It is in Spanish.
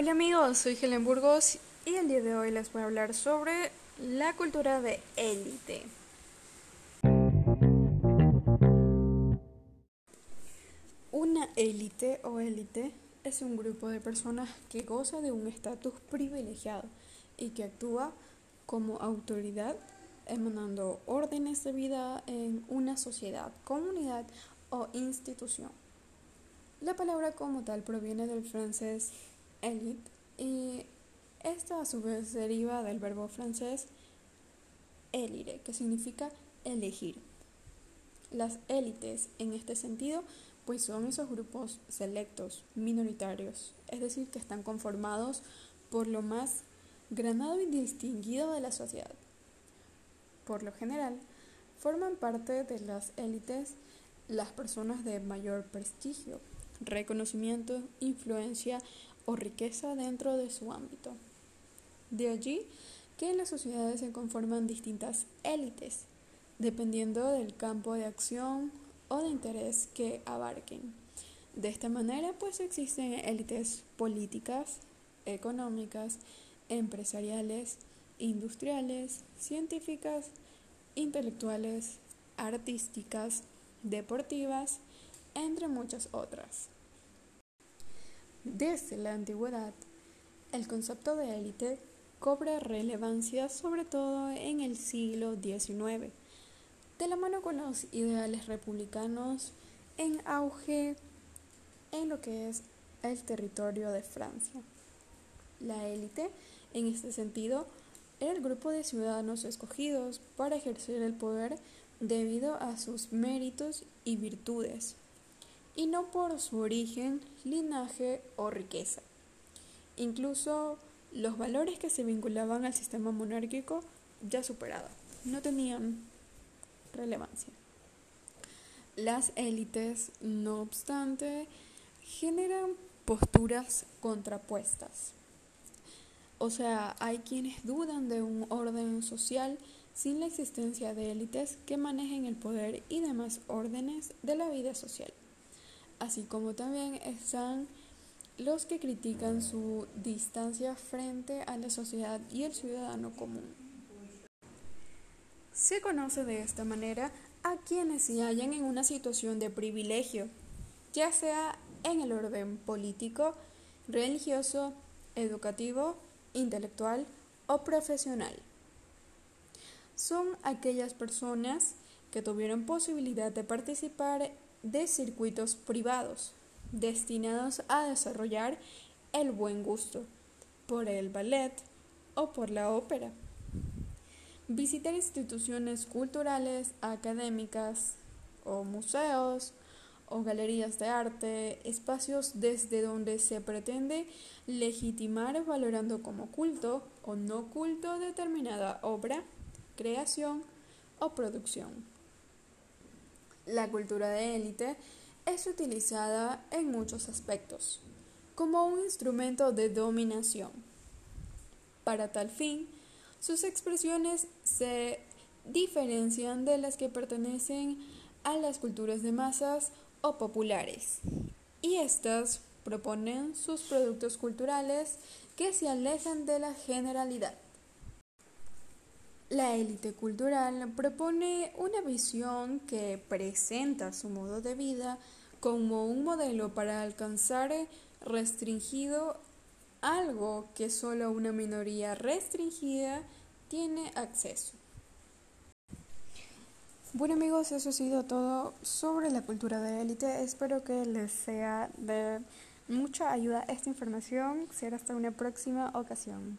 Hola amigos, soy Helen Burgos y el día de hoy les voy a hablar sobre la cultura de élite. Una élite o élite es un grupo de personas que goza de un estatus privilegiado y que actúa como autoridad emanando órdenes de vida en una sociedad, comunidad o institución. La palabra como tal proviene del francés élite y esta a su vez deriva del verbo francés élire, que significa elegir. Las élites en este sentido pues son esos grupos selectos, minoritarios, es decir, que están conformados por lo más granado y distinguido de la sociedad. Por lo general, forman parte de las élites las personas de mayor prestigio, reconocimiento, influencia o riqueza dentro de su ámbito. De allí que en las sociedades se conforman distintas élites, dependiendo del campo de acción o de interés que abarquen. De esta manera, pues existen élites políticas, económicas, empresariales, industriales, científicas, intelectuales, artísticas, deportivas, entre muchas otras. Desde la antigüedad, el concepto de élite cobra relevancia sobre todo en el siglo XIX, de la mano con los ideales republicanos en auge en lo que es el territorio de Francia. La élite, en este sentido, era el grupo de ciudadanos escogidos para ejercer el poder debido a sus méritos y virtudes, y no por su origen, linaje o riqueza. Incluso los valores que se vinculaban al sistema monárquico ya superado, no tenían relevancia. Las élites, no obstante, generan posturas contrapuestas. O sea, hay quienes dudan de un orden social sin la existencia de élites que manejen el poder y demás órdenes de la vida social. Así como también están los que critican su distancia frente a la sociedad y el ciudadano común. Se conoce de esta manera a quienes se hallan en una situación de privilegio, ya sea en el orden político, religioso, educativo, intelectual o profesional. Son aquellas personas que tuvieron posibilidad de participar de circuitos privados destinados a desarrollar el buen gusto por el ballet o por la ópera. Visitar instituciones culturales, académicas o museos o galerías de arte, espacios desde donde se pretende legitimar valorando como culto o no culto determinada obra, creación o producción. La cultura de élite es utilizada en muchos aspectos, como un instrumento de dominación. Para tal fin, sus expresiones se diferencian de las que pertenecen a las culturas de masas o populares, y éstas proponen sus productos culturales que se alejan de la generalidad. La élite cultural propone una visión que presenta su modo de vida como un modelo para alcanzar restringido algo que solo una minoría restringida tiene acceso. Bueno amigos, eso ha sido todo sobre la cultura de élite. Espero que les sea de mucha ayuda esta información. Será hasta una próxima ocasión.